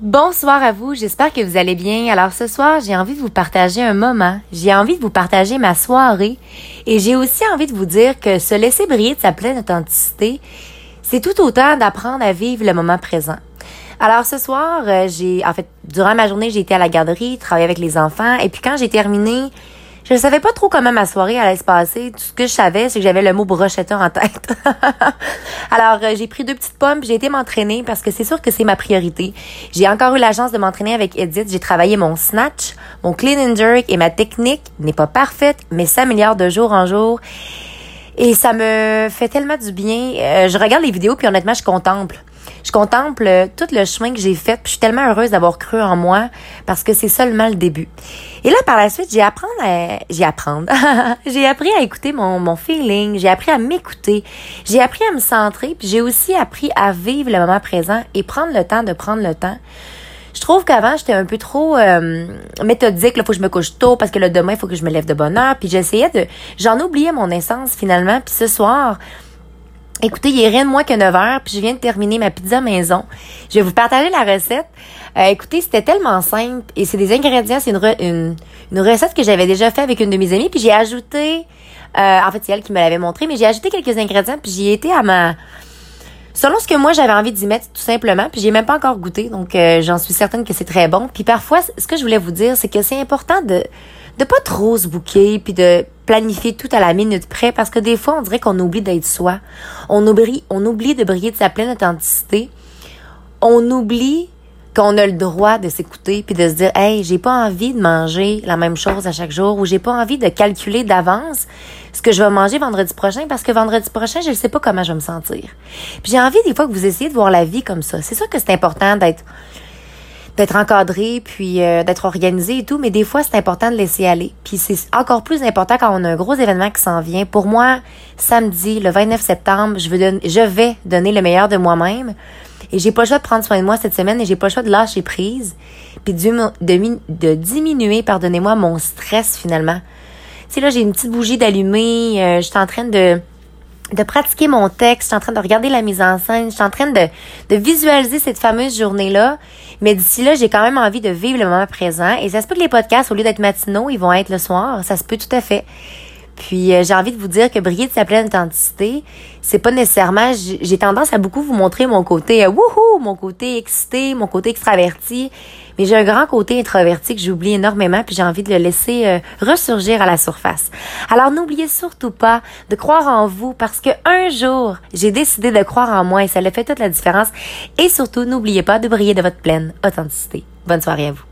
Bonsoir à vous, j'espère que vous allez bien. Alors ce soir, j'ai envie de vous partager un moment, j'ai envie de vous partager ma soirée et j'ai aussi envie de vous dire que se laisser briller de sa pleine authenticité, c'est tout autant d'apprendre à vivre le moment présent. Alors ce soir, euh, j'ai en fait durant ma journée, j'ai été à la garderie, travaillé avec les enfants et puis quand j'ai terminé, je ne savais pas trop comment ma soirée allait se passer. Tout ce que je savais, c'est que j'avais le mot brochetteur en tête. Alors, euh, j'ai pris deux petites pommes, j'ai été m'entraîner parce que c'est sûr que c'est ma priorité. J'ai encore eu la chance de m'entraîner avec Edith. J'ai travaillé mon snatch, mon clean and jerk et ma technique n'est pas parfaite, mais s'améliore de jour en jour. Et ça me fait tellement du bien. Euh, je regarde les vidéos puis honnêtement, je contemple je contemple euh, tout le chemin que j'ai fait, puis je suis tellement heureuse d'avoir cru en moi parce que c'est seulement le début. Et là, par la suite, j'ai appris à, j'ai apprendre. j'ai appris à écouter mon, mon feeling, j'ai appris à m'écouter, j'ai appris à me centrer, puis j'ai aussi appris à vivre le moment présent et prendre le temps de prendre le temps. Je trouve qu'avant, j'étais un peu trop euh, méthodique. Il faut que je me couche tôt parce que le demain, il faut que je me lève de bonne heure. Puis j'essayais de... J'en oubliais mon essence finalement. Puis ce soir, Écoutez, il est rien de moins que 9 heures, puis je viens de terminer ma pizza maison. Je vais vous partager la recette. Euh, écoutez, c'était tellement simple et c'est des ingrédients, c'est une, recette que j'avais déjà fait avec une de mes amies, puis j'ai ajouté, euh, en fait c'est elle qui me l'avait montré, mais j'ai ajouté quelques ingrédients, puis j'y étais à ma, selon ce que moi j'avais envie d'y mettre tout simplement, puis j'ai même pas encore goûté, donc euh, j'en suis certaine que c'est très bon. Puis parfois, ce que je voulais vous dire, c'est que c'est important de de pas trop se bouquer puis de planifier tout à la minute près parce que des fois on dirait qu'on oublie d'être soi. On oublie on oublie de briller de sa pleine authenticité. On oublie qu'on a le droit de s'écouter puis de se dire hey j'ai pas envie de manger la même chose à chaque jour ou j'ai pas envie de calculer d'avance ce que je vais manger vendredi prochain parce que vendredi prochain je ne sais pas comment je vais me sentir puis j'ai envie des fois que vous essayez de voir la vie comme ça c'est sûr que c'est important d'être d'être encadré puis euh, d'être organisé et tout mais des fois c'est important de laisser aller. Puis c'est encore plus important quand on a un gros événement qui s'en vient. Pour moi samedi le 29 septembre je veux je vais donner le meilleur de moi-même. Et j'ai pas le choix de prendre soin de moi cette semaine et j'ai pas le choix de lâcher prise. Puis de, diminuer pardonnez-moi mon stress finalement. Tu sais là j'ai une petite bougie d'allumer euh, je suis en train de de pratiquer mon texte, je suis en train de regarder la mise en scène, je suis en train de, de visualiser cette fameuse journée-là. Mais d'ici là, j'ai quand même envie de vivre le moment présent. Et ça se peut que les podcasts, au lieu d'être matinaux, ils vont être le soir. Ça se peut tout à fait. Puis euh, j'ai envie de vous dire que briller de sa pleine authenticité, c'est pas nécessairement. J'ai tendance à beaucoup vous montrer mon côté euh, wouhou, mon côté excité, mon côté extraverti. Mais j'ai un grand côté introverti que j'oublie énormément, puis j'ai envie de le laisser euh, ressurgir à la surface. Alors n'oubliez surtout pas de croire en vous, parce que un jour j'ai décidé de croire en moi et ça a fait toute la différence. Et surtout n'oubliez pas de briller de votre pleine authenticité. Bonne soirée à vous.